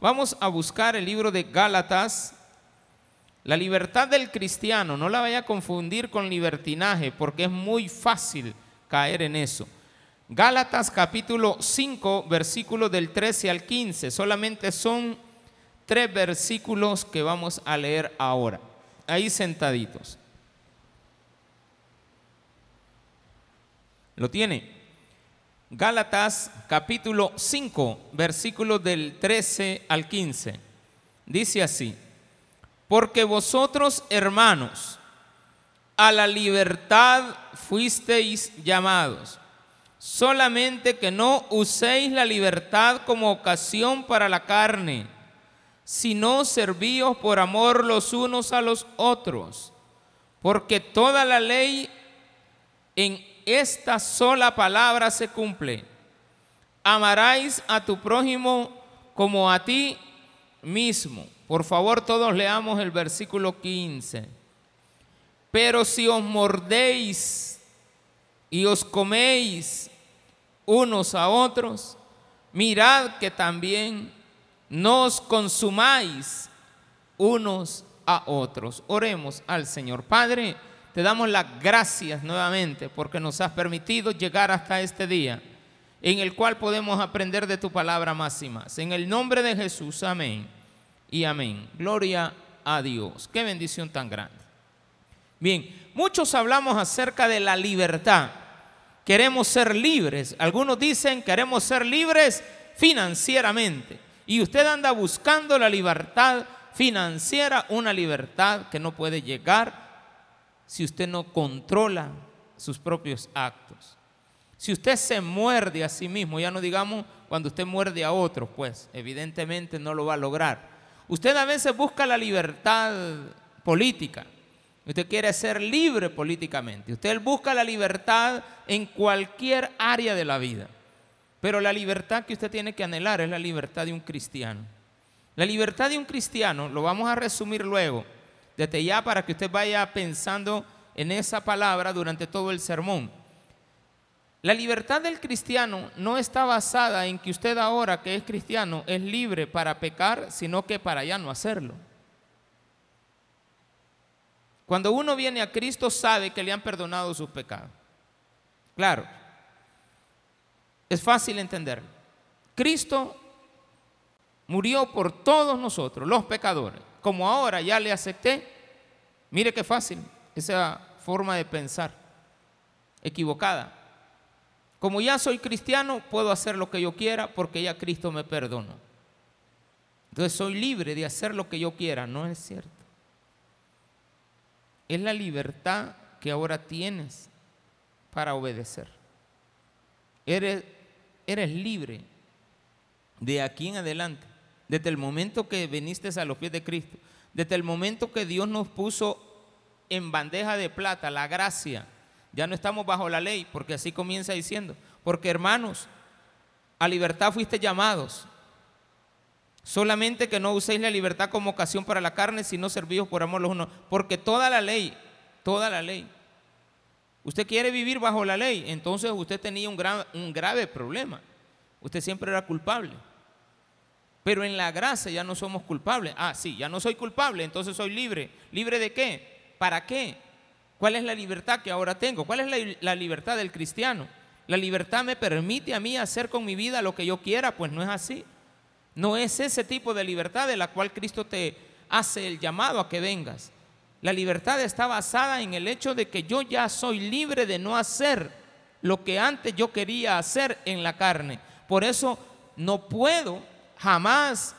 Vamos a buscar el libro de Gálatas. La libertad del cristiano, no la vaya a confundir con libertinaje, porque es muy fácil caer en eso. Gálatas capítulo 5, versículos del 13 al 15. Solamente son tres versículos que vamos a leer ahora, ahí sentaditos. ¿Lo tiene? Gálatas capítulo 5, versículos del 13 al 15. Dice así, porque vosotros hermanos, a la libertad fuisteis llamados, solamente que no uséis la libertad como ocasión para la carne, sino servíos por amor los unos a los otros, porque toda la ley en esta sola palabra se cumple. Amarás a tu prójimo como a ti mismo. Por favor, todos leamos el versículo 15. Pero si os mordéis y os coméis unos a otros, mirad que también nos consumáis unos a otros. Oremos al Señor. Padre, te damos las gracias nuevamente porque nos has permitido llegar hasta este día en el cual podemos aprender de tu palabra más y más. En el nombre de Jesús, amén y amén. Gloria a Dios. Qué bendición tan grande. Bien, muchos hablamos acerca de la libertad. Queremos ser libres. Algunos dicen queremos ser libres financieramente. Y usted anda buscando la libertad financiera, una libertad que no puede llegar si usted no controla sus propios actos. Si usted se muerde a sí mismo, ya no digamos cuando usted muerde a otros, pues evidentemente no lo va a lograr. Usted a veces busca la libertad política. Usted quiere ser libre políticamente. Usted busca la libertad en cualquier área de la vida. Pero la libertad que usted tiene que anhelar es la libertad de un cristiano. La libertad de un cristiano, lo vamos a resumir luego, desde ya para que usted vaya pensando en esa palabra durante todo el sermón. La libertad del cristiano no está basada en que usted ahora que es cristiano es libre para pecar, sino que para ya no hacerlo. Cuando uno viene a Cristo sabe que le han perdonado sus pecados. Claro, es fácil entenderlo. Cristo murió por todos nosotros, los pecadores como ahora ya le acepté, mire qué fácil esa forma de pensar, equivocada. Como ya soy cristiano, puedo hacer lo que yo quiera porque ya Cristo me perdonó. Entonces soy libre de hacer lo que yo quiera, no es cierto. Es la libertad que ahora tienes para obedecer. Eres, eres libre de aquí en adelante desde el momento que viniste a los pies de Cristo, desde el momento que Dios nos puso en bandeja de plata la gracia, ya no estamos bajo la ley, porque así comienza diciendo, porque hermanos, a libertad fuiste llamados, solamente que no uséis la libertad como ocasión para la carne, sino servidos por amor los unos, porque toda la ley, toda la ley, usted quiere vivir bajo la ley, entonces usted tenía un, un grave problema, usted siempre era culpable. Pero en la gracia ya no somos culpables. Ah, sí, ya no soy culpable, entonces soy libre. ¿Libre de qué? ¿Para qué? ¿Cuál es la libertad que ahora tengo? ¿Cuál es la, libertad del cristiano? ¿La libertad me permite a mí hacer con mi vida lo que yo quiera? Pues no es así. No es ese tipo de libertad de la cual Cristo te hace el llamado a que vengas. La libertad está basada en el hecho de que yo ya soy libre de no hacer lo que antes yo quería hacer en la carne. Por eso no puedo jamás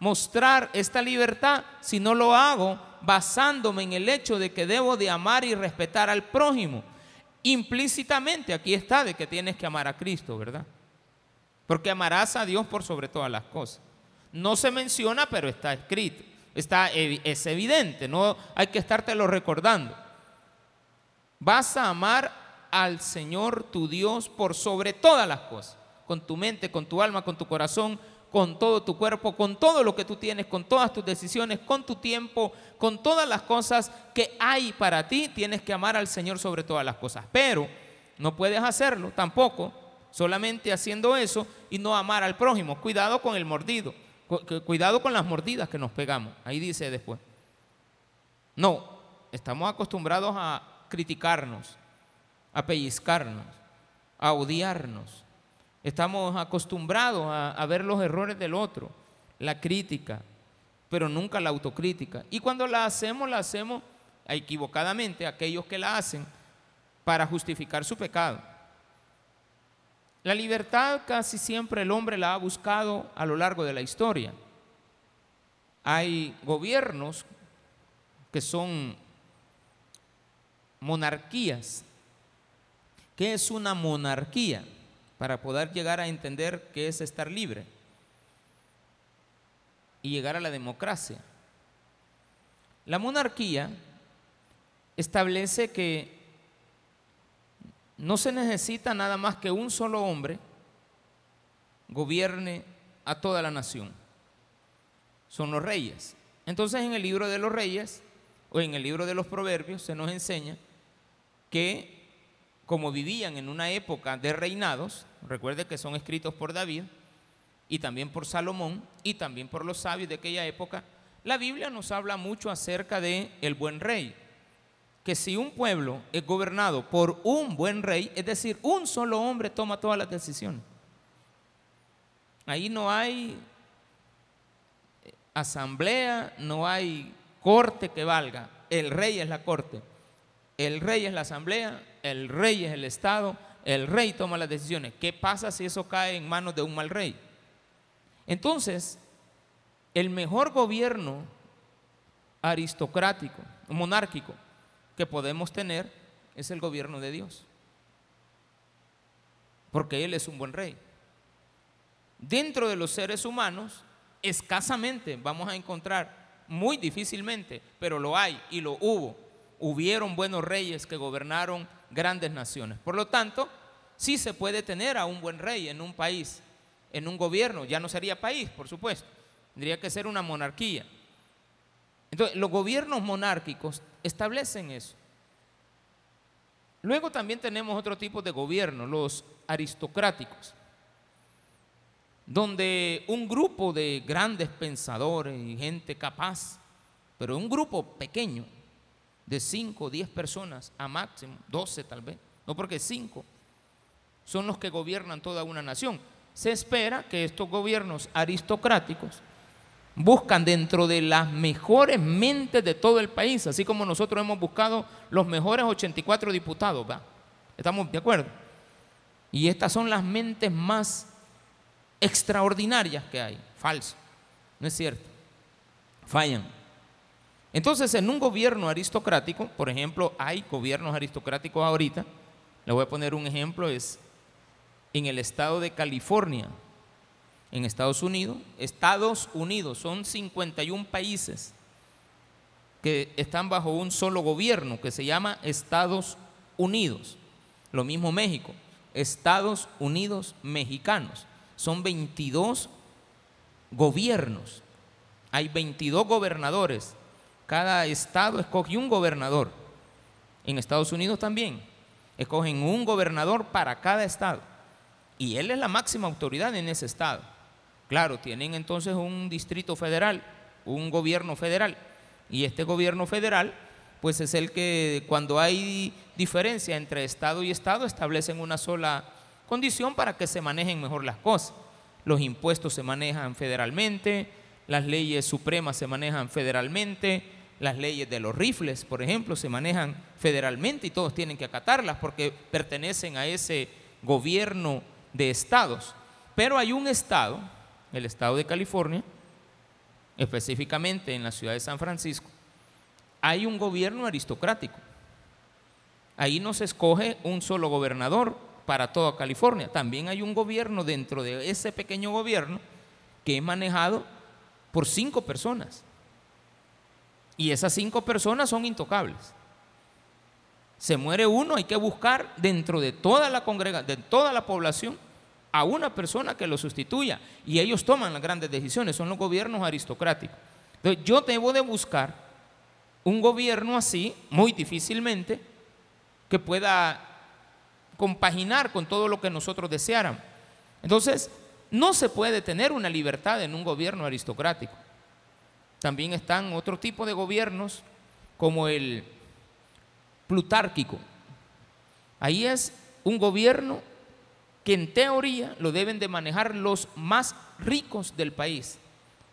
mostrar esta libertad si no lo hago basándome en el hecho de que debo de amar y respetar al prójimo. Implícitamente aquí está de que tienes que amar a Cristo, ¿verdad? Porque amarás a Dios por sobre todas las cosas. No se menciona, pero está escrito. Está, es evidente, no hay que estártelo recordando. Vas a amar al Señor tu Dios por sobre todas las cosas, con tu mente, con tu alma, con tu corazón, con todo tu cuerpo, con todo lo que tú tienes, con todas tus decisiones, con tu tiempo, con todas las cosas que hay para ti, tienes que amar al Señor sobre todas las cosas. Pero no puedes hacerlo tampoco solamente haciendo eso y no amar al prójimo. Cuidado con el mordido. cuidado con las mordidas que nos pegamos. Ahí dice después. No, estamos acostumbrados a criticarnos, a pellizcarnos, a odiarnos. Estamos acostumbrados a, ver los errores del otro, la crítica, pero nunca la autocrítica. Y cuando la hacemos, la hacemos equivocadamente, aquellos que la hacen, para justificar su pecado. La libertad casi siempre el hombre la ha buscado a lo largo de la historia. Hay gobiernos que son monarquías. ¿Qué es una monarquía? Para poder llegar a entender qué es estar libre y llegar a la democracia. La monarquía establece que no se necesita nada más que un solo hombre gobierne a toda la nación. Son los reyes. Entonces en el libro de los reyes o en el libro de los proverbios se nos enseña que como vivían en una época de reinados, recuerde que son escritos por David y también por Salomón y también por los sabios de aquella época, la Biblia nos habla mucho acerca de el buen rey que si un pueblo es gobernado por un buen rey, es decir, un solo hombre toma todas las decisiones. Ahí no hay asamblea, no hay corte que valga. El rey es la corte, el rey es la asamblea, el rey es el Estado, el rey toma las decisiones. ¿Qué pasa si eso cae en manos de un mal rey? Entonces, el mejor gobierno aristocrático, monárquico, que podemos tener es el gobierno de Dios. Porque Él es un buen rey. Dentro de los seres humanos, escasamente vamos a encontrar, muy difícilmente, pero lo hay y lo hubo. Hubieron buenos reyes que gobernaron grandes naciones. Por lo tanto, sí se puede tener a un buen rey en un país, en un gobierno. Ya no sería país, por supuesto. Tendría que ser una monarquía. Entonces, los gobiernos monárquicos establecen eso. Luego también tenemos otro tipo de gobierno, los aristocráticos, donde un grupo de grandes pensadores y gente capaz, pero un grupo pequeño, de 5 o 10 personas a máximo, 12 tal vez, no porque 5, son los que gobiernan toda una nación. Se espera que estos gobiernos aristocráticos buscan dentro de las mejores mentes de todo el país, así como nosotros hemos buscado los mejores 84 diputados, ¿va? ¿Estamos de acuerdo? Y estas son las mentes más extraordinarias que hay. Falso, no es cierto. Fallan. Entonces, en un gobierno aristocrático, por ejemplo, hay gobiernos aristocráticos ahorita, le voy a poner un ejemplo, es en el estado de California, en Estados Unidos. Estados Unidos son 51 países que están bajo un solo gobierno que se llama Estados Unidos. Lo mismo México, Estados Unidos mexicanos. Son 22 gobiernos. Hay 22 gobernadores. Cada estado escoge un gobernador. En Estados Unidos también. Escogen un gobernador para cada estado. Y él es la máxima autoridad en ese estado. Claro, tienen entonces un distrito federal, un gobierno federal. Y este gobierno federal, pues es el que cuando hay diferencia entre Estado y Estado, establecen una sola condición para que se manejen mejor las cosas. Los impuestos se manejan federalmente, las leyes supremas se manejan federalmente, las leyes de los rifles, por ejemplo, se manejan federalmente y todos tienen que acatarlas porque pertenecen a ese gobierno de estados. Pero hay un estado el estado de California, específicamente en la ciudad de San Francisco, hay un gobierno aristocrático. Ahí no se escoge un solo gobernador para toda California. También hay un gobierno dentro de ese pequeño gobierno que es manejado por cinco personas. Y esas cinco personas son intocables. Se muere uno, hay que buscar dentro de toda la congregación, de toda la población, a una persona que lo sustituya y ellos toman las grandes decisiones, son los gobiernos aristocráticos. Entonces yo debo de buscar un gobierno así, muy difícilmente, que pueda compaginar con todo lo que nosotros deseáramos. Entonces, no se puede tener una libertad en un gobierno aristocrático. También están otro tipo de gobiernos como el plutárquico. Ahí es un gobierno que en teoría lo deben de manejar los más ricos del país.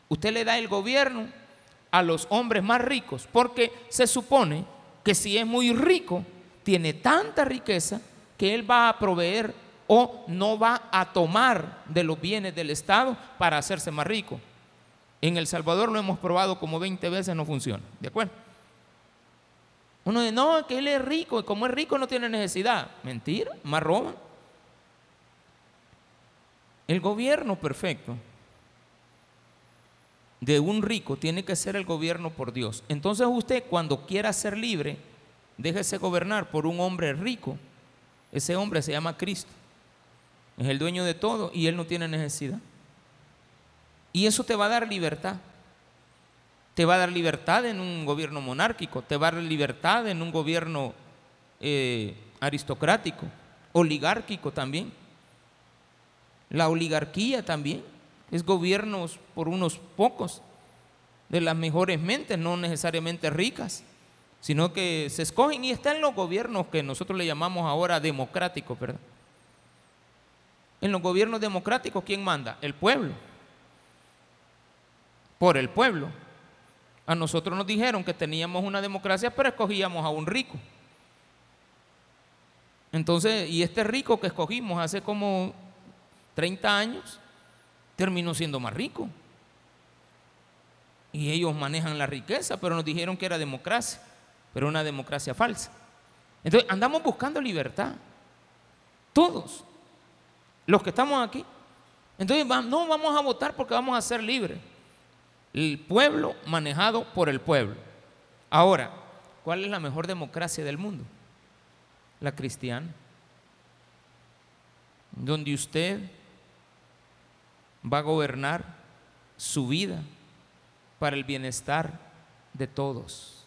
Usted le da el gobierno a los hombres más ricos porque se supone que si es muy rico, tiene tanta riqueza que él va a proveer o no va a tomar de los bienes del Estado para hacerse más rico. En El Salvador lo hemos probado como 20 veces, no funciona. ¿De acuerdo? Uno dice, no, que él es rico y como es rico no tiene necesidad. Mentira, más roban. El gobierno perfecto de un rico tiene que ser el gobierno por Dios. Entonces usted cuando quiera ser libre, déjese gobernar por un hombre rico. Ese hombre se llama Cristo. Es el dueño de todo y él no tiene necesidad. Y eso te va a dar libertad. Te va a dar libertad en un gobierno monárquico, te va a dar libertad en un gobierno eh, aristocrático, oligárquico también. La oligarquía también es gobiernos por unos pocos, de las mejores mentes, no necesariamente ricas, sino que se escogen y están los gobiernos que nosotros le llamamos ahora democráticos, ¿verdad? En los gobiernos democráticos, ¿quién manda? El pueblo por el pueblo. A nosotros nos dijeron que teníamos una democracia, pero escogíamos a un rico. Entonces, y este rico que escogimos hace como 30 años, terminó siendo más rico. Y ellos manejan la riqueza, pero nos dijeron que era democracia, pero una democracia falsa. Entonces, andamos buscando libertad. Todos, los que estamos aquí. Entonces, no vamos a votar porque vamos a ser libres el pueblo manejado por el pueblo. Ahora, ¿cuál es la mejor democracia del mundo? La cristiana. Donde usted va a gobernar su vida para el bienestar de todos.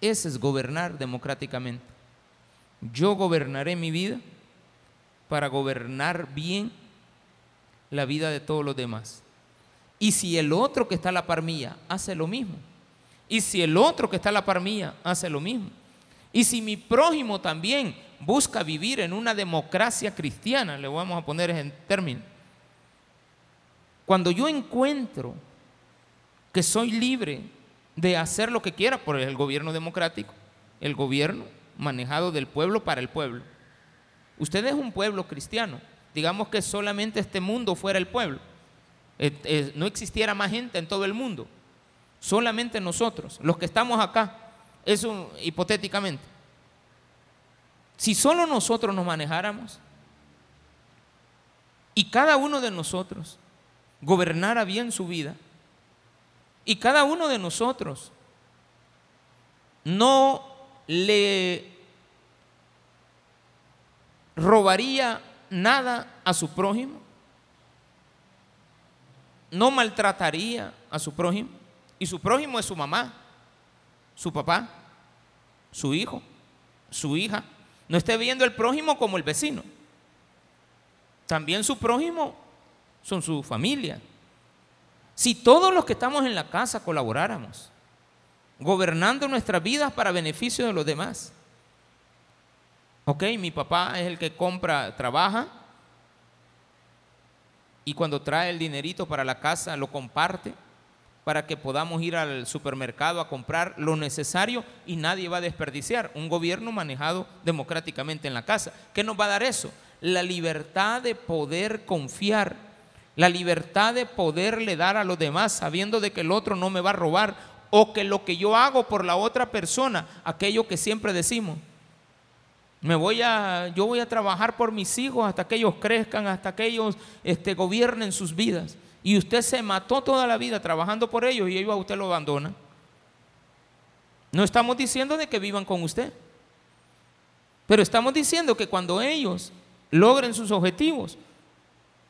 Ese es gobernar democráticamente. Yo gobernaré mi vida para gobernar bien la vida de todos los demás. Y si el otro que está a la par mía hace lo mismo. Y si el otro que está a la par mía hace lo mismo. Y si mi prójimo también busca vivir en una democracia cristiana, le vamos a poner en término. Cuando yo encuentro que soy libre de hacer lo que quiera por el gobierno democrático, el gobierno manejado del pueblo para el pueblo. Usted es un pueblo cristiano. Digamos que solamente este mundo fuera el pueblo eh, eh, no existiera más gente en todo el mundo, solamente nosotros, los que estamos acá, eso hipotéticamente. Si solo nosotros nos manejáramos y cada uno de nosotros gobernara bien su vida y cada uno de nosotros no le robaría nada a su prójimo, no maltrataría a su prójimo. Y su prójimo es su mamá, su papá, su hijo, su hija. No esté viendo el prójimo como el vecino. También su prójimo son su familia. Si todos los que estamos en la casa colaboráramos, gobernando nuestras vidas para beneficio de los demás. Ok, mi papá es el que compra, trabaja, y cuando trae el dinerito para la casa lo comparte para que podamos ir al supermercado a comprar lo necesario y nadie va a desperdiciar. Un gobierno manejado democráticamente en la casa. ¿Qué nos va a dar eso? La libertad de poder confiar, la libertad de poderle dar a los demás sabiendo de que el otro no me va a robar o que lo que yo hago por la otra persona, aquello que siempre decimos, me voy a, yo voy a trabajar por mis hijos hasta que ellos crezcan, hasta que ellos este, gobiernen sus vidas. Y usted se mató toda la vida trabajando por ellos y ellos a usted lo abandonan. No estamos diciendo de que vivan con usted. Pero estamos diciendo que cuando ellos logren sus objetivos,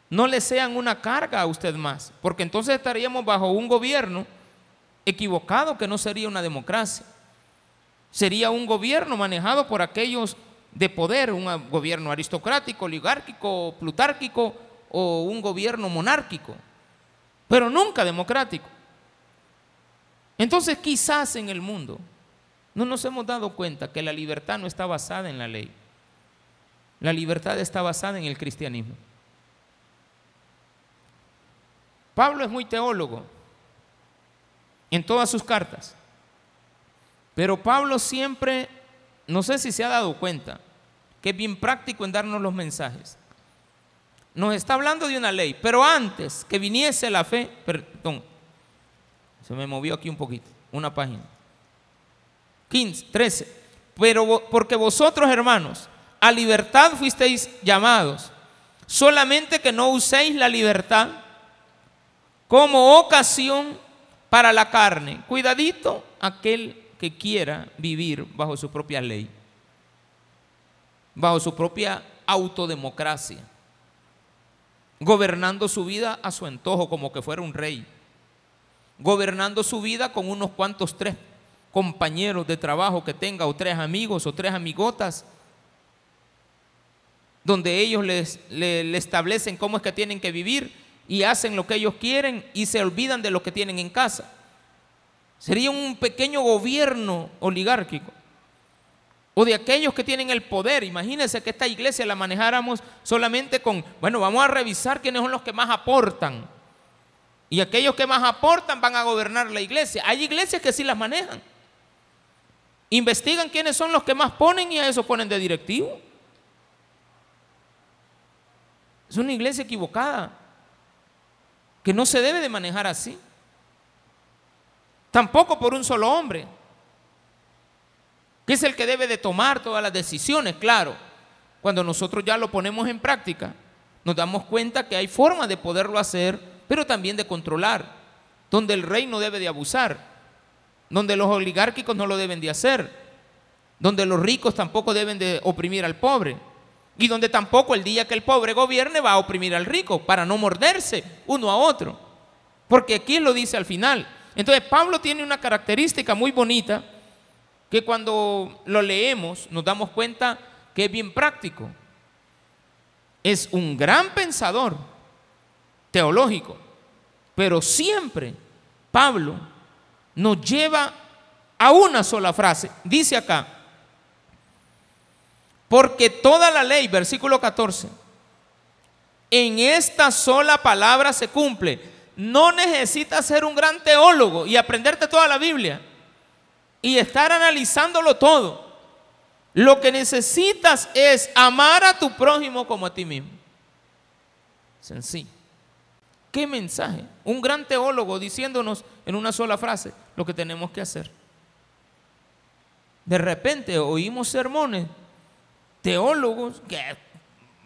no le sean una carga a usted más. Porque entonces estaríamos bajo un gobierno equivocado que no sería una democracia. Sería un gobierno manejado por aquellos de poder, un gobierno aristocrático, oligárquico, plutárquico o un gobierno monárquico, pero nunca democrático. Entonces quizás en el mundo no nos hemos dado cuenta que la libertad no está basada en la ley. La libertad está basada en el cristianismo. Pablo es muy teólogo en todas sus cartas, pero Pablo siempre, no sé si se ha dado cuenta, que es bien práctico en darnos los mensajes. Nos está hablando de una ley, pero antes que viniese la fe, perdón, se me movió aquí un poquito, una página. 15, 13. Pero porque vosotros, hermanos, a libertad fuisteis llamados, solamente que no uséis la libertad como ocasión para la carne. Cuidadito aquel que quiera vivir bajo su propia ley, bajo su propia autodemocracia, gobernando su vida a su antojo como que fuera un rey, gobernando su vida con unos cuantos tres compañeros de trabajo que tenga o tres amigos o tres amigotas donde ellos les, le, establecen cómo es que tienen que vivir y hacen lo que ellos quieren y se olvidan de lo que tienen en casa. Sería un pequeño gobierno oligárquico. O de aquellos que tienen el poder. Imagínense que esta iglesia la manejáramos solamente con, bueno, vamos a revisar quiénes son los que más aportan. Y aquellos que más aportan van a gobernar la iglesia. Hay iglesias que sí las manejan. Investigan quiénes son los que más ponen y a eso ponen de directivo. Es una iglesia equivocada, que no se debe de manejar así. Tampoco por un solo hombre, que es el que debe de tomar todas las decisiones, claro. Cuando nosotros ya lo ponemos en práctica, nos damos cuenta que hay formas de poderlo hacer, pero también de controlar, donde el rey no debe de abusar, donde los oligárquicos no lo deben de hacer, donde los ricos tampoco deben de oprimir al pobre y donde tampoco el día que el pobre gobierne va a oprimir al rico para no morderse uno a otro. Porque aquí lo dice al final. Entonces Pablo tiene una característica muy bonita que cuando lo leemos nos damos cuenta que es bien práctico. Es un gran pensador teológico, pero siempre Pablo nos lleva a una sola frase. Dice acá, porque toda la ley, versículo 14, en esta sola palabra se cumple. No necesitas ser un gran teólogo y aprenderte toda la Biblia y estar analizándolo todo. Lo que necesitas es amar a tu prójimo como a ti mismo. Sencillo. ¿Qué mensaje? Un gran teólogo diciéndonos en una sola frase lo que tenemos que hacer. De repente oímos sermones teólogos que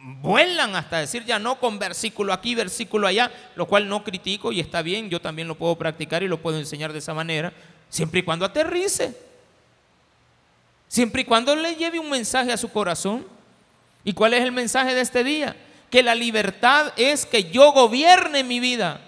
vuelan hasta decir ya no con versículo aquí, versículo allá, lo cual no critico y está bien, yo también lo puedo practicar y lo puedo enseñar de esa manera, siempre y cuando aterrice, siempre y cuando le lleve un mensaje a su corazón. ¿Y cuál es el mensaje de este día? Que la libertad es que yo gobierne mi vida,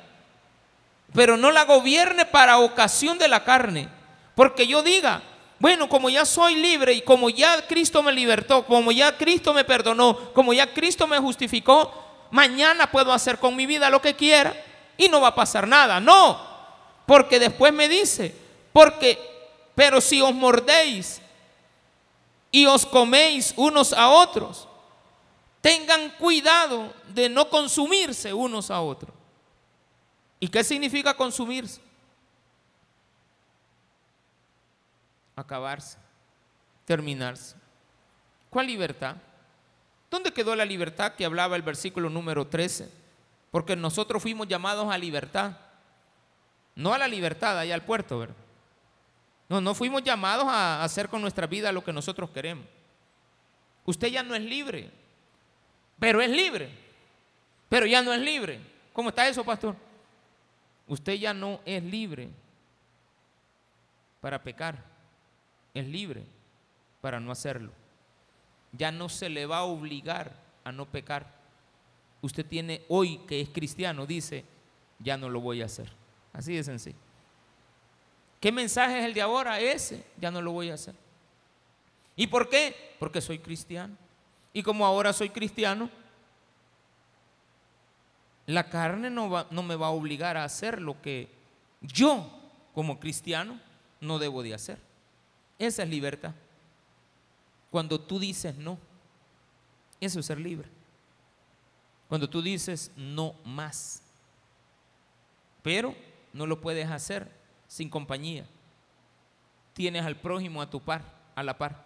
pero no la gobierne para ocasión de la carne, porque yo diga, bueno, como ya soy libre y como ya Cristo me libertó, como ya Cristo me perdonó, como ya Cristo me justificó, mañana puedo hacer con mi vida lo que quiera y no va a pasar nada. No, porque después me dice, porque, pero si os mordéis y os coméis unos a otros, tengan cuidado de no consumirse unos a otros. ¿Y qué significa consumirse? Acabarse, terminarse. ¿Cuál libertad? ¿Dónde quedó la libertad que hablaba el versículo número 13? Porque nosotros fuimos llamados a libertad. No a la libertad allá al puerto, ¿verdad? No, no fuimos llamados a hacer con nuestra vida lo que nosotros queremos. Usted ya no es libre, pero es libre. Pero ya no es libre. ¿Cómo está eso, pastor? Usted ya no es libre para pecar es libre para no hacerlo. Ya no se le va a obligar a no pecar. Usted tiene hoy que es cristiano, dice, ya no lo voy a hacer. Así de sencillo. ¿Qué mensaje es el de ahora? Ese, ya no lo voy a hacer. ¿Y por qué? Porque soy cristiano. Y como ahora soy cristiano, la carne no, no me va a obligar a hacer lo que yo como cristiano no debo de hacer. Esa es libertad. Cuando tú dices no, eso es ser libre. Cuando tú dices no más, pero no lo puedes hacer sin compañía. Tienes al prójimo a tu par, a la par.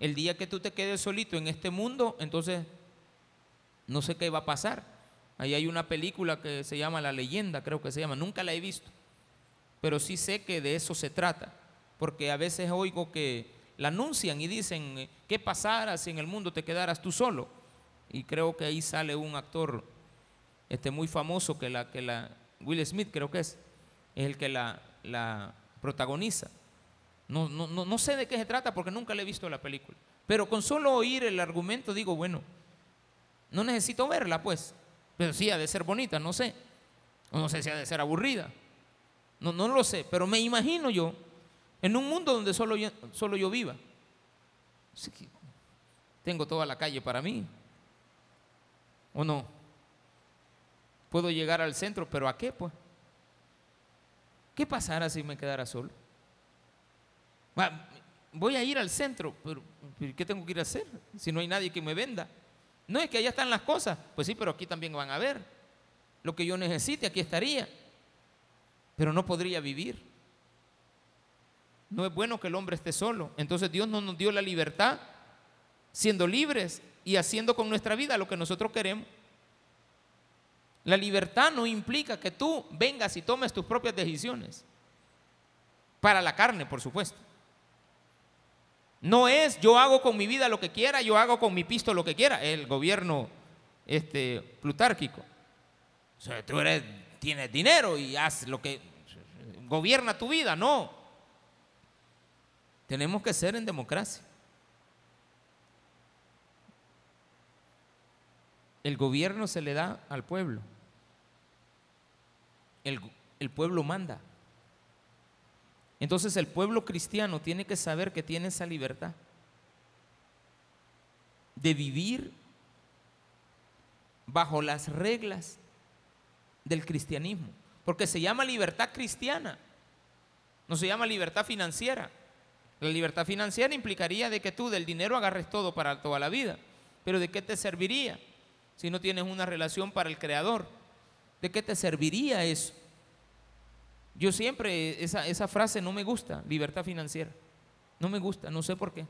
El día que tú te quedes solito en este mundo, entonces no sé qué va a pasar. Ahí hay una película que se llama La leyenda, creo que se llama, nunca la he visto, pero sí sé que de eso se trata, porque a veces oigo que la anuncian y dicen, ¿qué pasara si en el mundo te quedaras tú solo? Y creo que ahí sale un actor este, muy famoso que la, que la, Will Smith creo que es, es el que la, la protagoniza. No, no, no, sé de qué se trata porque nunca le he visto la película. Pero con solo oír el argumento digo, bueno, no necesito verla pues. Pero sí ha de ser bonita, no sé. O no sé si ha de ser aburrida. No, no lo sé, pero me imagino yo en un mundo donde solo yo, solo yo viva. Tengo toda la calle para mí. ¿O no? Puedo llegar al centro, pero ¿a qué pues? ¿Qué pasará si me quedara solo? Voy a ir al centro, pero ¿qué tengo que ir a hacer si no hay nadie que me venda? No es que allá están las cosas, pues sí, pero aquí también van a ver. Lo que yo necesite, aquí estaría, pero no podría vivir. No es bueno que el hombre esté solo. Entonces Dios no nos dio la libertad siendo libres y haciendo con nuestra vida lo que nosotros queremos. La libertad no implica que tú vengas y tomes tus propias decisiones. Para la carne, por supuesto. No es yo hago con mi vida lo que quiera, yo hago con mi pisto lo que quiera. El gobierno este, plutárquico. Tú eres, tienes dinero y haz lo que gobierna tu vida. No. Tenemos que ser en democracia. El gobierno se le da al pueblo. El, el, pueblo manda. Entonces el pueblo cristiano tiene que saber que tiene esa libertad de vivir bajo las reglas del cristianismo. Porque se llama libertad cristiana, no se llama libertad financiera. La libertad financiera implicaría de que tú del dinero agarres todo para toda la vida. Pero ¿de qué te serviría? si no tienes una relación para el Creador? ¿De qué te serviría eso? Yo siempre, esa, esa frase no me gusta, libertad financiera. No me gusta, no sé por qué.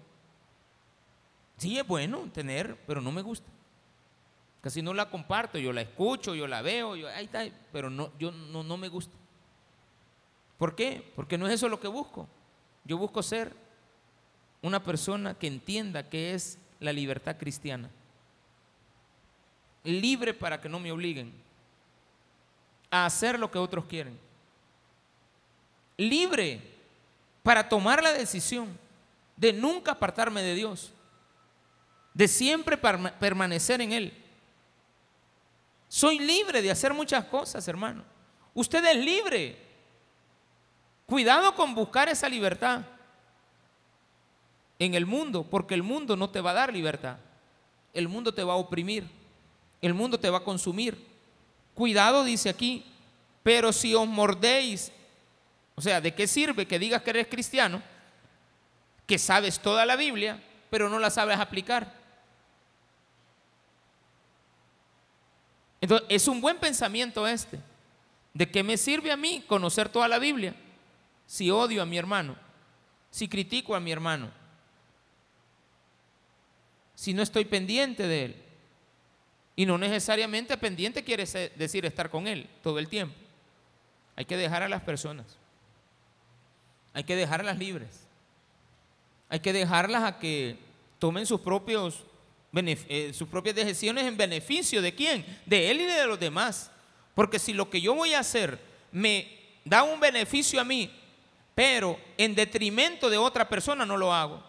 Sí es bueno tener, pero no me gusta. Casi no la comparto, yo la escucho, yo la veo, yo, ahí está, pero no, yo no, no me gusta. ¿Por qué? Porque no es eso lo que busco. Yo busco ser una persona que entienda qué es la libertad cristiana libre para que no me obliguen a hacer lo que otros quieren. Libre para tomar la decisión de nunca apartarme de Dios, de siempre permanecer en Él. Soy libre de hacer muchas cosas, hermano. Usted es libre. Cuidado con buscar esa libertad en el mundo, porque el mundo no te va a dar libertad. El mundo te va a oprimir el mundo te va a consumir. Cuidado, dice aquí, pero si os mordéis, o sea, ¿de qué sirve que digas que eres cristiano, que sabes toda la Biblia, pero no la sabes aplicar? Entonces, es un buen pensamiento este. ¿De qué me sirve a mí conocer toda la Biblia si odio a mi hermano? Si critico a mi hermano? Si no estoy pendiente de él? Y no necesariamente pendiente quiere decir estar con Él todo el tiempo. Hay que dejar a las personas. Hay que dejarlas libres. Hay que dejarlas a que tomen sus, eh, sus propias decisiones en beneficio de quién? De Él y de los demás. Porque si lo que yo voy a hacer me da un beneficio a mí, pero en detrimento de otra persona no lo hago.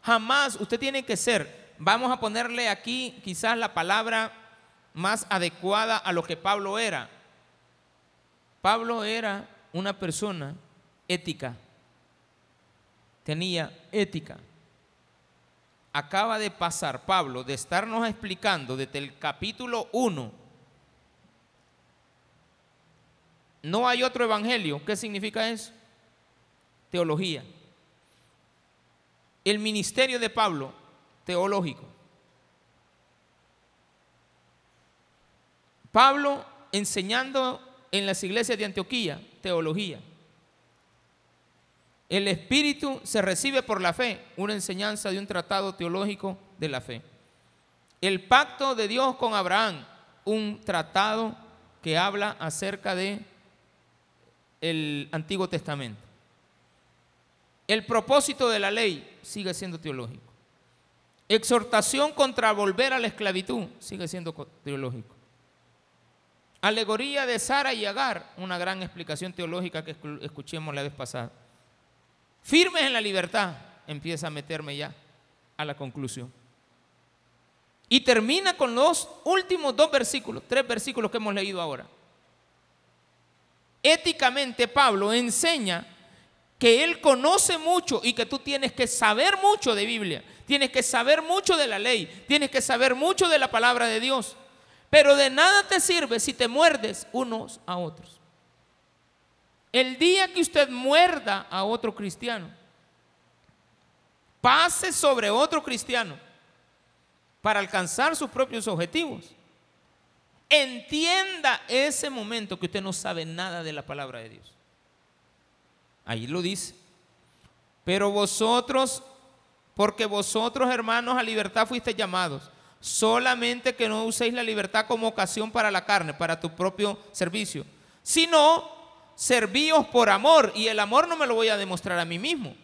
Jamás usted tiene que ser, vamos a ponerle aquí quizás la palabra más adecuada a lo que Pablo era. Pablo era una persona ética, tenía ética. acaba de pasar Pablo de estarnos explicando desde el capítulo 1, no hay otro evangelio. ¿Qué significa eso? Teología. El ministerio de Pablo, teológico. Pablo enseñando en las iglesias de Antioquía, teología. El Espíritu se recibe por la fe, una enseñanza de un tratado teológico de la fe. El pacto de Dios con Abraham, un tratado que habla acerca de el Antiguo Testamento. El propósito de la ley sigue siendo teológico. Exhortación contra volver a la esclavitud sigue siendo teológico. Alegoría de Sara y Agar, una gran explicación teológica que escuchemos la vez pasada. Firmes en la libertad, empieza a meterme ya a la conclusión. Y termina con los últimos dos versículos, tres versículos que hemos leído ahora. Éticamente Pablo enseña que él conoce mucho y que tú tienes que saber mucho de Biblia, tienes que saber mucho de la ley, tienes que saber mucho de la palabra de Dios. Pero de nada te sirve si te muerdes unos a otros. El día que usted muerda a otro cristiano, pase sobre otro cristiano para alcanzar sus propios objetivos. Entienda ese momento que usted no sabe nada de la palabra de Dios. Ahí lo dice. Pero vosotros, porque vosotros hermanos a libertad fuiste llamados, solamente que no uséis la libertad como ocasión para la carne, para tu propio servicio, sino servíos por amor y el amor no me lo voy a demostrar a mí mismo.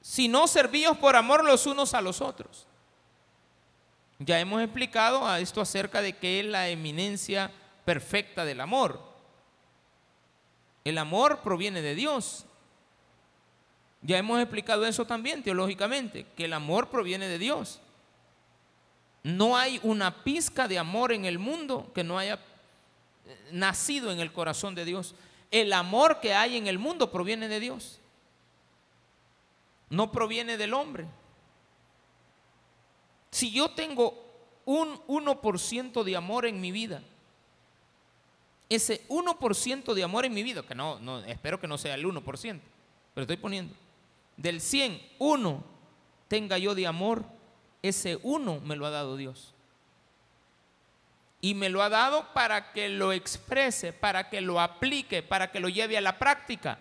Sino servíos por amor los unos a los otros. Ya hemos explicado a esto acerca de que es la eminencia perfecta del amor. El amor proviene de Dios. Ya hemos explicado eso también teológicamente, que el amor proviene de Dios. No hay una pizca de amor en el mundo que no haya nacido en el corazón de Dios. El amor que hay en el mundo proviene de Dios. No proviene del hombre. Si yo tengo un 1% de amor en mi vida, ese 1% de amor en mi vida, que no, espero que no sea el 1%, pero estoy poniendo, del 100, uno tenga yo de amor, ese uno me lo ha dado Dios. Y me lo ha dado para que lo exprese, para que lo aplique, para que lo lleve a la práctica.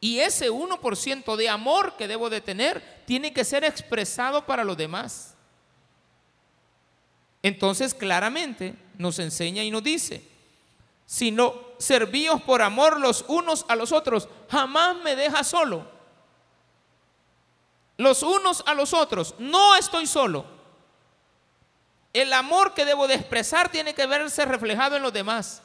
Y ese 1% de amor que debo de tener tiene que ser expresado para los demás. Entonces claramente nos enseña y nos dice, si no servíos por amor los unos a los otros, jamás me deja solo. Los unos a los otros, no estoy solo. El amor que debo de expresar tiene que verse reflejado en los demás.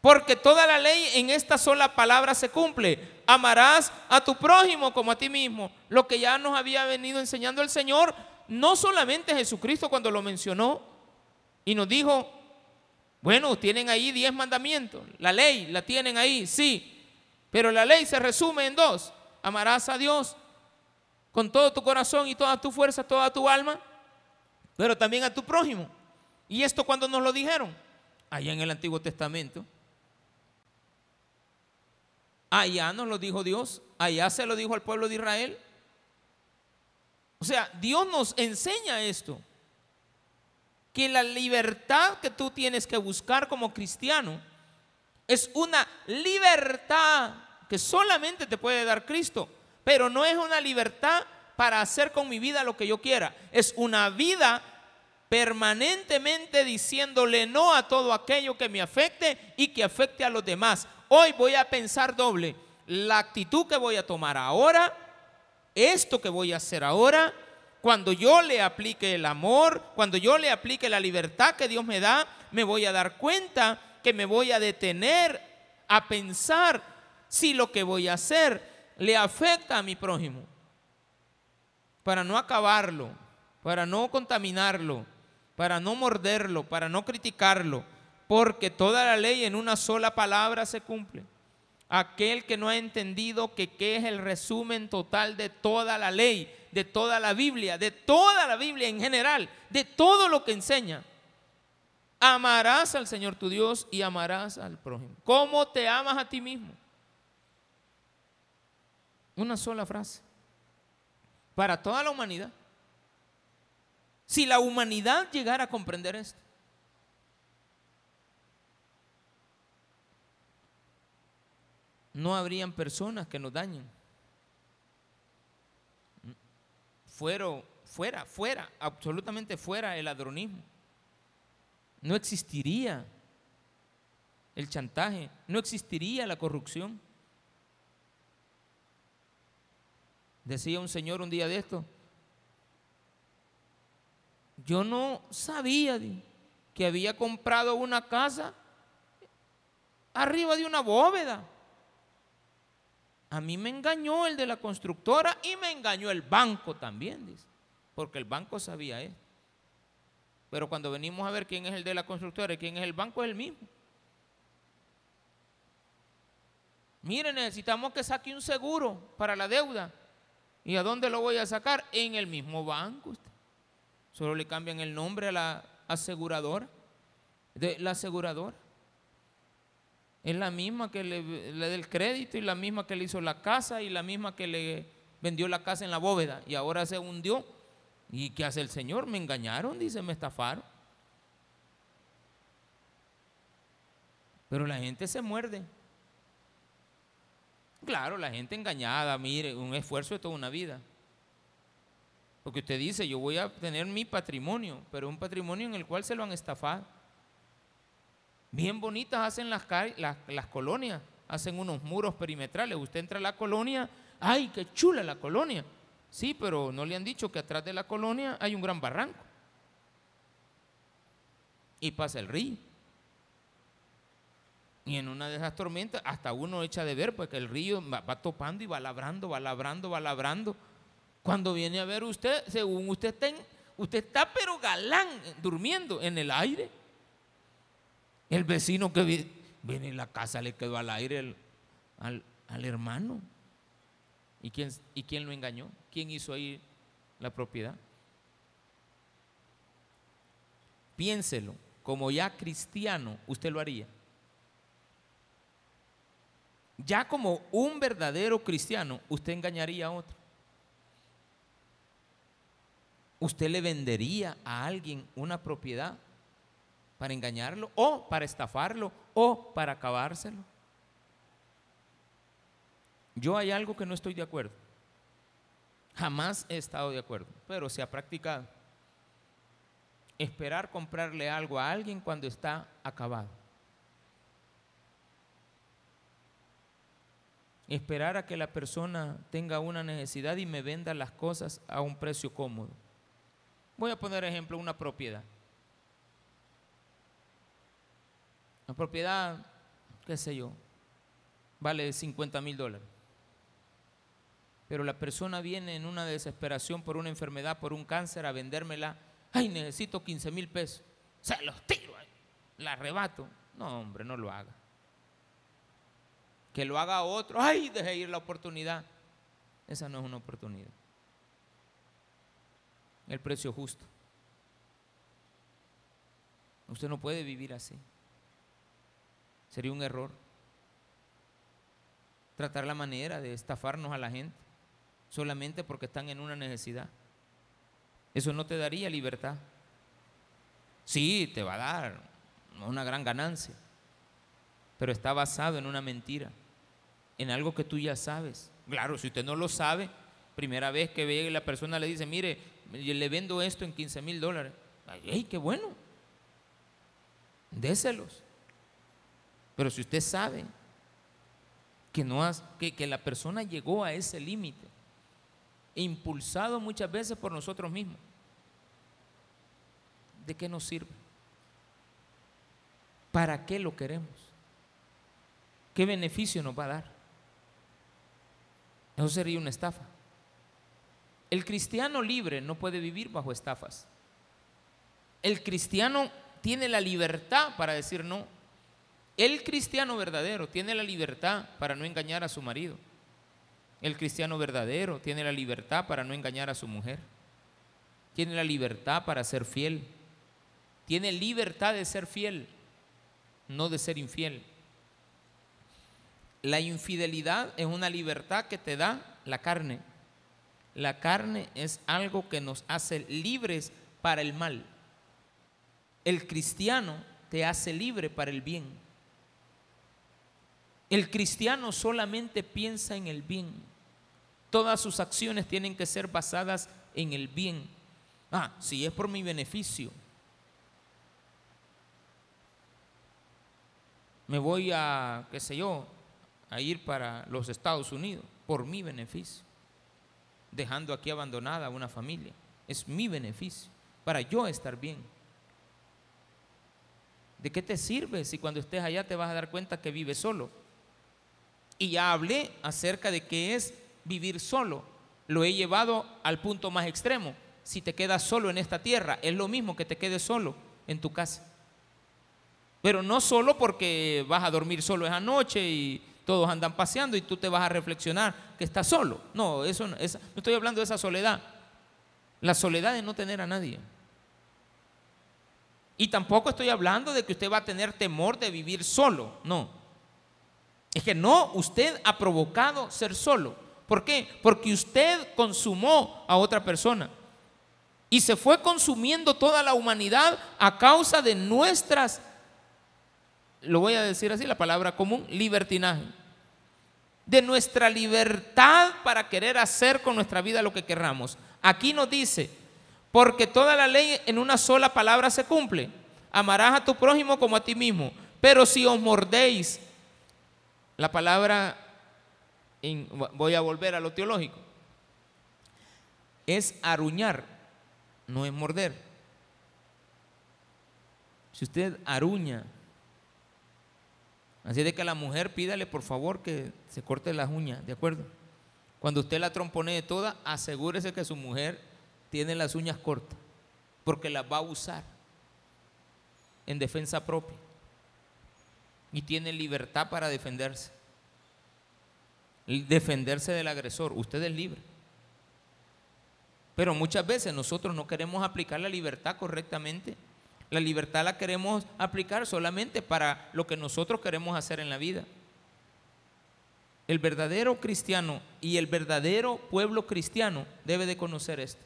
Porque toda la ley en esta sola palabra se cumple. Amarás a tu prójimo como a ti mismo. Lo que ya nos había venido enseñando el Señor, no solamente Jesucristo cuando lo mencionó y nos dijo, bueno, tienen ahí diez mandamientos. La ley la tienen ahí, sí. Pero la ley se resume en dos. Amarás a Dios con todo tu corazón y toda tu fuerza, toda tu alma pero también a tu prójimo. ¿Y esto cuando nos lo dijeron? Allá en el Antiguo Testamento. Allá nos lo dijo Dios, allá se lo dijo al pueblo de Israel. O sea, Dios nos enseña esto, que la libertad que tú tienes que buscar como cristiano es una libertad que solamente te puede dar Cristo, pero no es una libertad para hacer con mi vida lo que yo quiera. Es una vida permanentemente diciéndole no a todo aquello que me afecte y que afecte a los demás. Hoy voy a pensar doble. La actitud que voy a tomar ahora, esto que voy a hacer ahora, cuando yo le aplique el amor, cuando yo le aplique la libertad que Dios me da, me voy a dar cuenta que me voy a detener a pensar si lo que voy a hacer le afecta a mi prójimo para no acabarlo, para no contaminarlo, para no morderlo, para no criticarlo, porque toda la ley en una sola palabra se cumple. Aquel que no ha entendido que qué es el resumen total de toda la ley, de toda la Biblia, de toda la Biblia en general, de todo lo que enseña. Amarás al Señor tu Dios y amarás al prójimo. ¿Cómo te amas a ti mismo? Una sola frase. Para toda la humanidad. Si la humanidad llegara a comprender esto, no habrían personas que nos dañen. Fuera, fuera, fuera, absolutamente fuera el ladronismo. No existiría el chantaje, no existiría la corrupción. Decía un señor un día de esto, yo no sabía que había comprado una casa arriba de una bóveda. A mí me engañó el de la constructora y me engañó el banco también, dice. Porque el banco sabía esto. Pero cuando venimos a ver quién es el de la constructora y quién es el banco, es el mismo. Mire, necesitamos que saque un seguro para la deuda. ¿Y a dónde lo voy a sacar? En el mismo banco. Usted. Solo le cambian el nombre a la aseguradora. De la aseguradora. Es la misma que le, le del crédito y la misma que le hizo la casa y la misma que le vendió la casa en la bóveda y ahora se hundió. ¿Y qué hace el Señor? Me engañaron, dice, me estafaron. Pero la gente se muerde. Claro, la gente engañada, mire, un esfuerzo de toda una vida. Porque usted dice, yo voy a tener mi patrimonio, pero un patrimonio en el cual se lo han estafado. Bien bonitas hacen las, las, colonias, hacen unos muros perimetrales. Usted entra a la colonia, ¡ay, qué chula la colonia! Sí, pero no le han dicho que atrás de la colonia hay un gran barranco. Y pasa el río. Y en una de esas tormentas hasta uno echa de ver, porque el río va, topando y va labrando, va labrando, va labrando. Cuando viene a ver usted, según usted está, usted está pero galán, durmiendo en el aire. El vecino que viene en la casa le quedó al aire al, hermano. ¿Y quién, ¿Y quién lo engañó? ¿Quién hizo ahí la propiedad? Piénselo, como ya cristiano, usted lo haría. Ya como un verdadero cristiano, usted engañaría a otro. Usted le vendería a alguien una propiedad para engañarlo o para estafarlo o para acabárselo. Yo hay algo que no estoy de acuerdo. Jamás he estado de acuerdo, pero se ha practicado. Esperar comprarle algo a alguien cuando está acabado. Esperar a que la persona tenga una necesidad y me venda las cosas a un precio cómodo. Voy a poner ejemplo una propiedad. La propiedad, qué sé yo, vale 50 mil dólares. Pero la persona viene en una desesperación por una enfermedad, por un cáncer, a vendérmela. Ay, necesito 15 mil pesos. Se los tiro, la arrebato. No, hombre, no lo haga. Que lo haga otro. Ay, deje ir la oportunidad. Esa no es una oportunidad. El precio justo. Usted no puede vivir así. Sería un error. Tratar la manera de estafarnos a la gente solamente porque están en una necesidad. Eso no te daría libertad. Sí, te va a dar una gran ganancia, pero está basado en una mentira, en algo que tú ya sabes. Claro, si usted no lo sabe, primera vez que ve la persona le dice, mire, le vendo esto en 15 mil dólares. ¡Ay, qué bueno! Déselos. Pero si usted sabe que, no que, la persona llegó a ese límite, impulsado muchas veces por nosotros mismos, ¿de qué nos sirve? ¿Para qué lo queremos? ¿Qué beneficio nos va a dar? Eso sería una estafa. El cristiano libre no puede vivir bajo estafas. El cristiano tiene la libertad para decir no. El cristiano verdadero tiene la libertad para no engañar a su marido. El cristiano verdadero tiene la libertad para no engañar a su mujer. Tiene la libertad para ser fiel. Tiene libertad de ser fiel, no de ser infiel. La infidelidad es una libertad que te da la carne. La carne es algo que nos hace libres para el mal. El cristiano te hace libre para el bien. El cristiano solamente piensa en el bien. Todas sus acciones tienen que ser basadas en el bien. Ah, si es por mi beneficio. Me voy a, qué sé yo, a ir para los Estados Unidos por mi beneficio. Dejando aquí abandonada a una familia. Es mi beneficio, para yo estar bien. ¿De qué te sirve si cuando estés allá te vas a dar cuenta que vives solo? Y ya hablé acerca de qué es vivir solo. Lo he llevado al punto más extremo. Si te quedas solo en esta tierra, es lo mismo que te quedes solo en tu casa. Pero no solo porque vas a dormir solo esa noche y todos andan paseando y tú te vas a reflexionar que estás solo. No, eso no, no estoy hablando de esa soledad. La soledad de no tener a nadie. Y tampoco estoy hablando de que usted va a tener temor de vivir solo. No. Es que no, usted ha provocado ser solo. ¿Por qué? Porque usted consumó a otra persona. Y se fue consumiendo toda la humanidad a causa de nuestras, lo voy a decir así, la palabra común, libertinaje. De nuestra libertad para querer hacer con nuestra vida lo que querramos. Aquí nos dice, porque toda la ley en una sola palabra se cumple. Amarás a tu prójimo como a ti mismo. Pero si os mordéis, la palabra voy a volver a lo teológico, es aruñar, no es morder. Si usted aruña, así de que a la mujer pídale por favor que se corte las uñas, ¿de acuerdo? Cuando usted la tromponee toda, asegúrese que su mujer tiene las uñas cortas, porque las va a usar en defensa propia y tiene libertad para defenderse defenderse del agresor. Usted es libre. Pero muchas veces nosotros no queremos aplicar la libertad correctamente. La libertad la queremos aplicar solamente para lo que nosotros queremos hacer en la vida. El verdadero cristiano y el verdadero pueblo cristiano debe de conocer esto.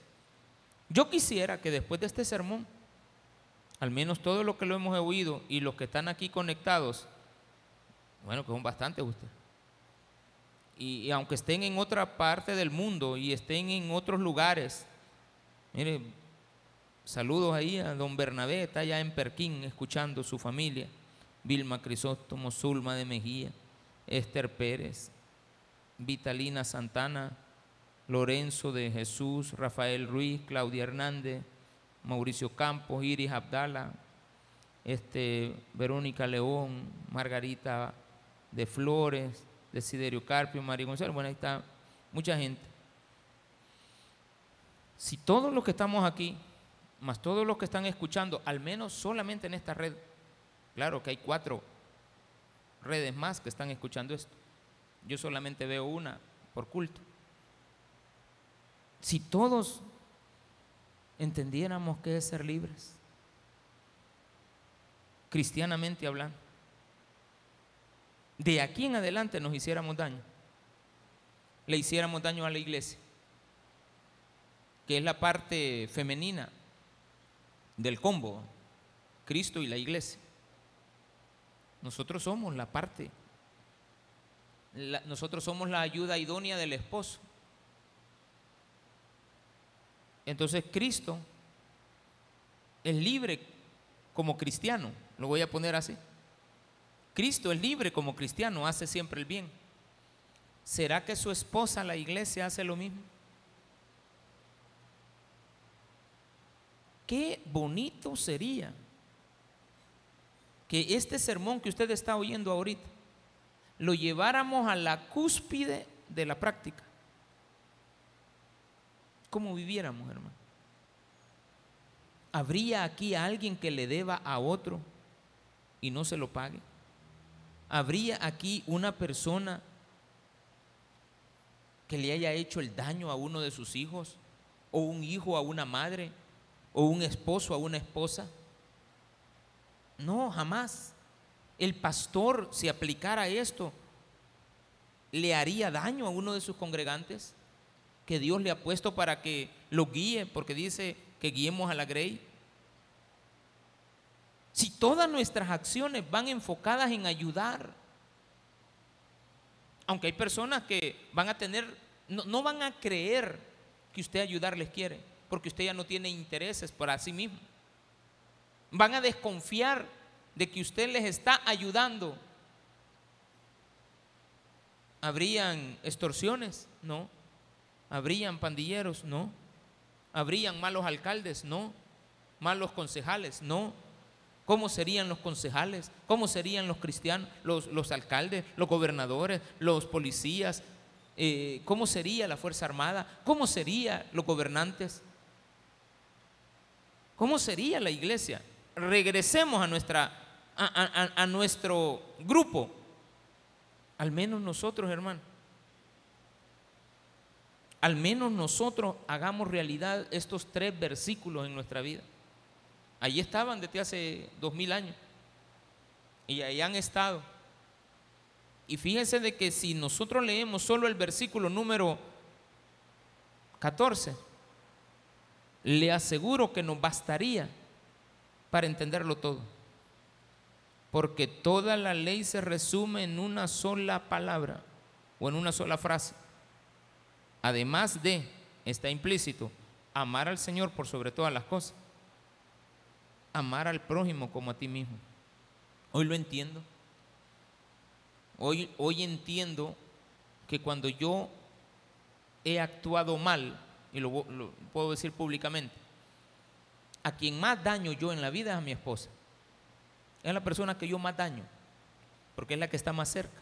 Yo quisiera que después de este sermón, al menos todo lo que lo hemos oído y los que están aquí conectados, bueno, que son bastantes ustedes, y, aunque estén en otra parte del mundo y estén en otros lugares, mire, saludos ahí a don Bernabé, está allá en Perquín escuchando su familia, Vilma Crisóstomo, Zulma de Mejía, Esther Pérez, Vitalina Santana, Lorenzo de Jesús, Rafael Ruiz, Claudia Hernández, Mauricio Campos, Iris Abdala, este, Verónica León, Margarita de Flores, Desiderio Carpio, María González, bueno, ahí está mucha gente. Si todos los que estamos aquí, más todos los que están escuchando, al menos solamente en esta red, claro que hay cuatro redes más que están escuchando esto. Yo solamente veo una por culto. Si todos entendiéramos qué es ser libres, cristianamente hablando, de aquí en adelante nos hiciéramos daño, le hiciéramos daño a la iglesia, que es la parte femenina del combo, Cristo y la iglesia. Nosotros somos la parte, nosotros somos la ayuda idónea del esposo. Entonces Cristo es libre como cristiano, lo voy a poner así. Cristo es libre como cristiano, hace siempre el bien. ¿Será que su esposa, la iglesia, hace lo mismo? Qué bonito sería que este sermón que usted está oyendo ahorita lo lleváramos a la cúspide de la práctica. ¿Cómo viviéramos, hermano? ¿Habría aquí alguien que le deba a otro y no se lo pague? ¿Habría aquí una persona que le haya hecho el daño a uno de sus hijos? ¿O un hijo a una madre? ¿O un esposo a una esposa? No, jamás. El pastor, si aplicara esto, le haría daño a uno de sus congregantes que Dios le ha puesto para que lo guíe, porque dice que guiemos a la grey. Si todas nuestras acciones van enfocadas en ayudar, aunque hay personas que van a tener, no, van a creer que usted ayudarles quiere, porque usted ya no tiene intereses para sí mismo. Van a desconfiar de que usted les está ayudando. ¿Habrían extorsiones? No. ¿Habrían pandilleros? No. ¿Habrían malos alcaldes? No. ¿Malos concejales? No. ¿Cómo serían los concejales? ¿Cómo serían los cristianos, los, alcaldes, los gobernadores, los policías? Eh, ¿Cómo sería la Fuerza Armada? ¿Cómo serían los gobernantes? ¿Cómo sería la iglesia? Regresemos a, nuestra, a nuestro grupo. Al menos nosotros, hermano. Al menos nosotros hagamos realidad estos tres versículos en nuestra vida. Allí estaban desde hace dos mil años. Y ahí han estado. Y fíjense de que si nosotros leemos solo el versículo número 14, le aseguro que nos bastaría para entenderlo todo. Porque toda la ley se resume en una sola palabra o en una sola frase. Además de, está implícito, amar al Señor por sobre todas las cosas amar al prójimo como a ti mismo. Hoy lo entiendo. Hoy, hoy entiendo que cuando yo he actuado mal, y lo, puedo decir públicamente, a quien más daño yo en la vida es a mi esposa. Es la persona que yo más daño, porque es la que está más cerca.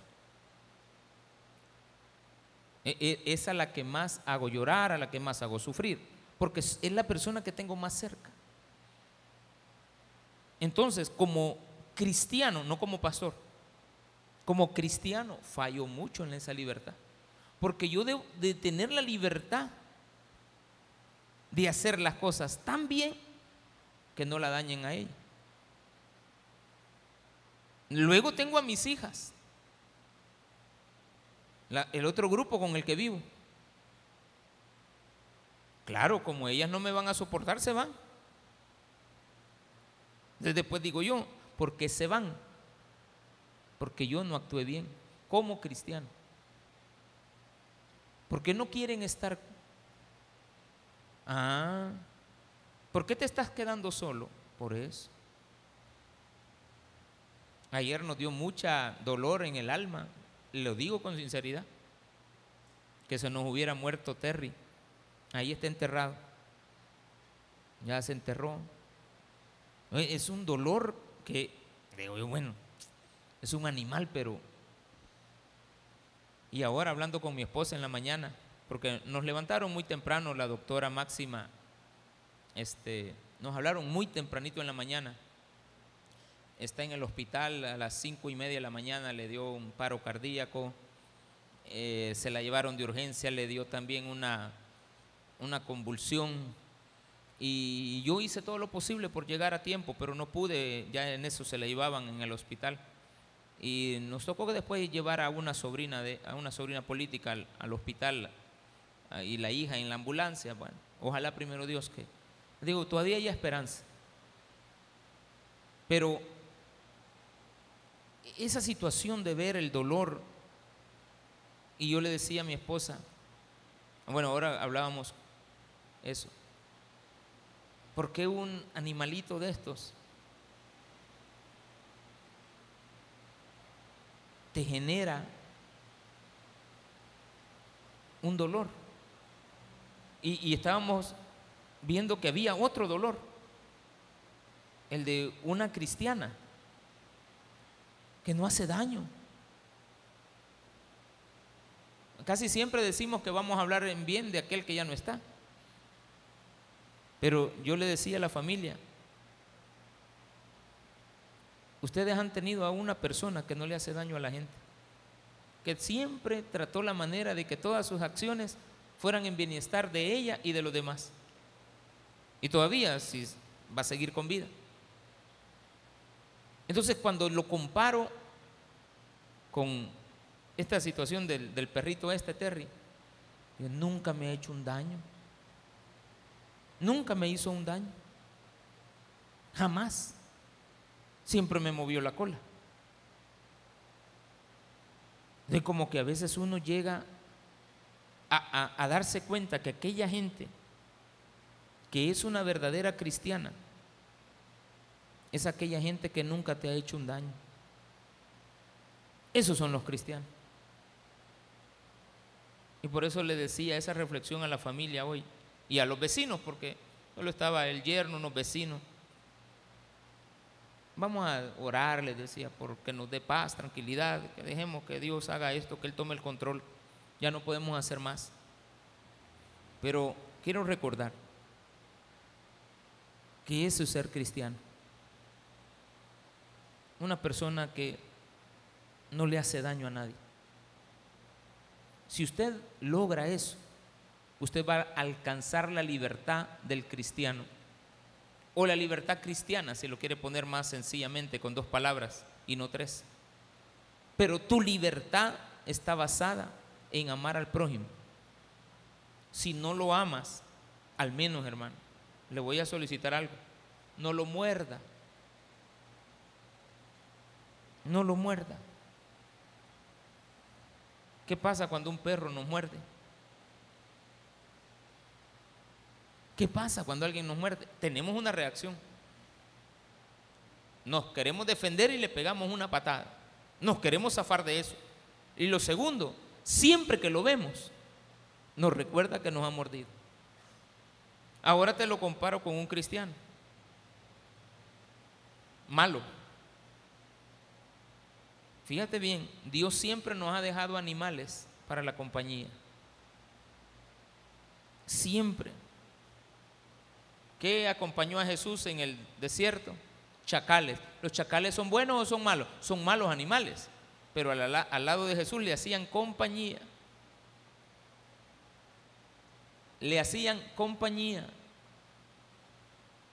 E, e, es a la que más hago llorar, a la que más hago sufrir, porque es la persona que tengo más cerca. Entonces, como cristiano, no como pastor, como cristiano, fallo mucho en esa libertad. Porque yo debo de tener la libertad de hacer las cosas tan bien que no la dañen a ella. Luego tengo a mis hijas, el otro grupo con el que vivo. Claro, como ellas no me van a soportar, se van. Después digo yo, ¿por qué se van? Porque yo no actué bien como cristiano. ¿Por qué no quieren estar? Ah, ¿por qué te estás quedando solo? Por eso. Ayer nos dio mucha dolor en el alma, lo digo con sinceridad, que se nos hubiera muerto Terry. Ahí está enterrado. Ya se enterró. Es un dolor que, digo bueno, es un animal, pero... Y ahora hablando con mi esposa en la mañana, porque nos levantaron muy temprano, la doctora Máxima, este, nos hablaron muy tempranito en la mañana. Está en el hospital a las cinco y media de la mañana, le dio un paro cardíaco, eh, se la llevaron de urgencia, le dio también una, una convulsión y yo hice todo lo posible por llegar a tiempo, pero no pude, ya en eso se la llevaban en el hospital. Y nos tocó después llevar a una sobrina, de, a una sobrina política al, hospital y la hija en la ambulancia. Bueno, ojalá primero Dios que... Digo, todavía hay esperanza. Pero esa situación de ver el dolor, y yo le decía a mi esposa, bueno, ahora hablábamos eso, ¿Por qué un animalito de estos te genera un dolor? Y, estábamos viendo que había otro dolor, el de una cristiana que no hace daño. Casi siempre decimos que vamos a hablar en bien de aquel que ya no está. Pero yo le decía a la familia, Ustedes han tenido a una persona que no le hace daño a la gente, que siempre trató la manera de que todas sus acciones fueran en bienestar de ella y de los demás. Y todavía si va a seguir con vida. Entonces cuando lo comparo con esta situación del, del perrito este, Terry, nunca me ha hecho un daño. Nunca me hizo un daño. Jamás. Siempre me movió la cola. De como que a veces uno llega a, a darse cuenta que aquella gente que es una verdadera cristiana es aquella gente que nunca te ha hecho un daño. Esos son los cristianos. Y por eso le decía esa reflexión a la familia hoy y a los vecinos, porque solo estaba el yerno, unos vecinos. Vamos a orar, les decía, porque nos dé paz, tranquilidad, que dejemos que Dios haga esto, que Él tome el control. Ya no podemos hacer más. Pero quiero recordar que eso es ser cristiano. Una persona que no le hace daño a nadie. Si usted logra eso, usted va a alcanzar la libertad del cristiano. O la libertad cristiana, si lo quiere poner más sencillamente con dos palabras y no tres. Pero tu libertad está basada en amar al prójimo. Si no lo amas, al menos hermano, le voy a solicitar algo. No lo muerda. No lo muerda. ¿Qué pasa cuando un perro nos muerde? ¿Qué pasa cuando alguien nos muerde? Tenemos una reacción. Nos queremos defender y le pegamos una patada. Nos queremos zafar de eso. Y lo segundo, siempre que lo vemos, nos recuerda que nos ha mordido. Ahora te lo comparo con un cristiano. Malo Fíjate bien, Dios siempre nos ha dejado animales para la compañía. Siempre. ¿Qué acompañó a Jesús en el desierto? Chacales. ¿Los chacales son buenos o son malos? Son malos animales, pero al, lado de Jesús le hacían compañía. Le hacían compañía.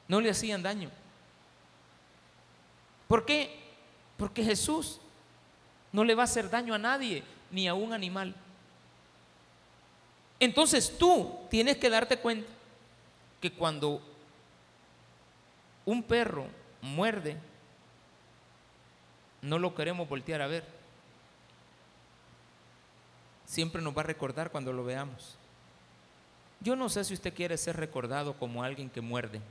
No le hacían daño. ¿Por qué? Porque Jesús no le va a hacer daño a nadie, ni a un animal. Entonces tú tienes que darte cuenta que cuando un perro muerde, no lo queremos voltear a ver. Siempre nos va a recordar cuando lo veamos. Yo no sé si usted quiere ser recordado como alguien que muerde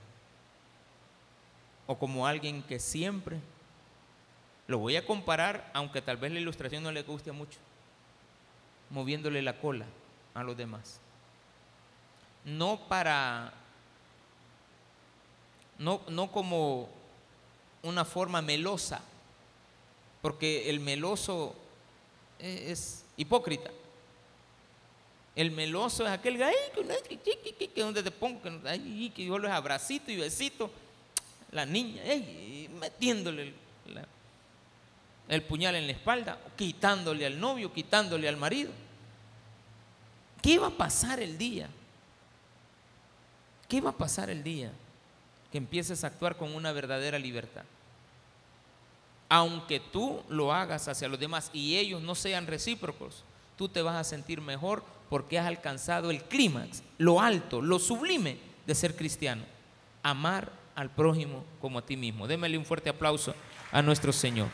o como alguien que siempre lo voy a comparar, aunque tal vez la ilustración no le guste mucho, moviéndole la cola a los demás. No para, no, no como una forma melosa, porque el meloso es hipócrita. El meloso es aquel que, donde te pongo, que, que yo abracito y besito, la niña, metiéndole el puñal en la espalda, quitándole al novio, quitándole al marido. ¿Qué va a pasar el día? ¿Qué va a pasar el día que empieces a actuar con una verdadera libertad? Aunque tú lo hagas hacia los demás y ellos no sean recíprocos, tú te vas a sentir mejor porque has alcanzado el clímax, lo alto, lo sublime de ser cristiano. Amar al prójimo como a ti mismo. Démele un fuerte aplauso a nuestro Señor.